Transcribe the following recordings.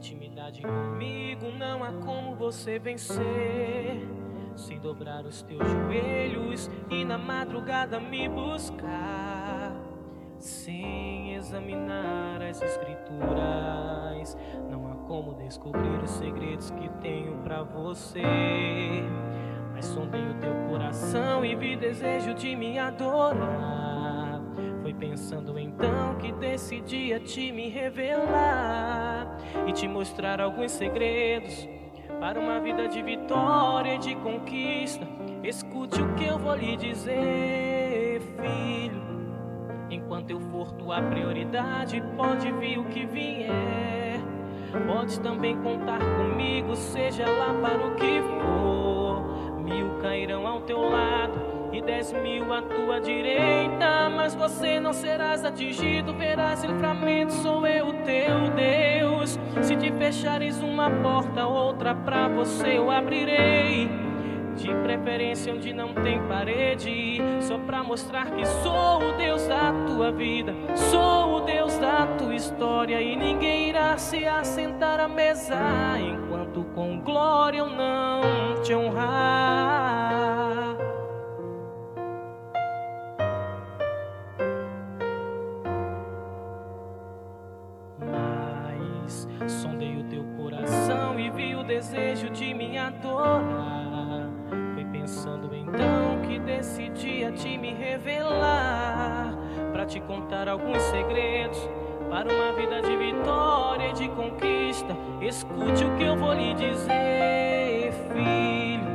intimidade comigo não há como você vencer. Sem dobrar os teus joelhos e na madrugada me buscar. Sem examinar as escrituras, não há como descobrir os segredos que tenho para você. Mas sondei o teu coração e vi desejo de me adorar. Pensando então que decidi a te me revelar e te mostrar alguns segredos para uma vida de vitória e de conquista. Escute o que eu vou lhe dizer, filho. Enquanto eu for tua prioridade, pode vir o que vier. Pode também contar comigo, seja lá para o que for. Mil cairão ao teu lado e dez mil à tua direita, mas você não serás atingido, verás livramento, sou eu teu Deus. Se te fechares uma porta, outra pra você eu abrirei. De preferência onde não tem parede, só pra mostrar que sou o Deus da tua vida, sou o Deus da tua história e ninguém irá se assentar à mesa enquanto com glória eu não te honrar. De me adorar. Foi pensando então que decidi a te me revelar, para te contar alguns segredos para uma vida de vitória e de conquista. Escute o que eu vou lhe dizer, filho.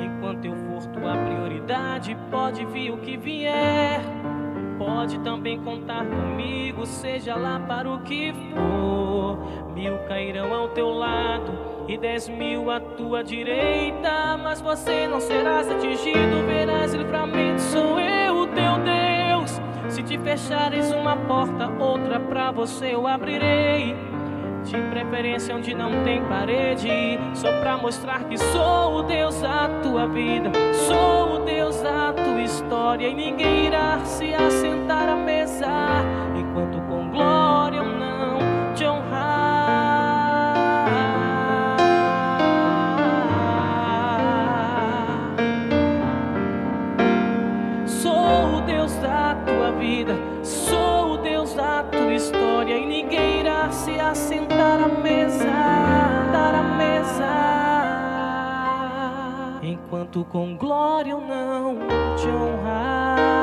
Enquanto eu for tua prioridade, pode vir o que vier. Pode também contar comigo, seja lá para o que for. Mil cairão ao teu lado e dez mil à tua direita, mas você não serás atingido, verás livramento. Sou eu, o teu Deus. Se te fechares uma porta, outra pra você eu abrirei. De preferência onde não tem parede, só pra mostrar que sou o Deus da tua vida, sou o Deus da tua história e ninguém irá se assentar à mesa canto com glória eu não te honrar.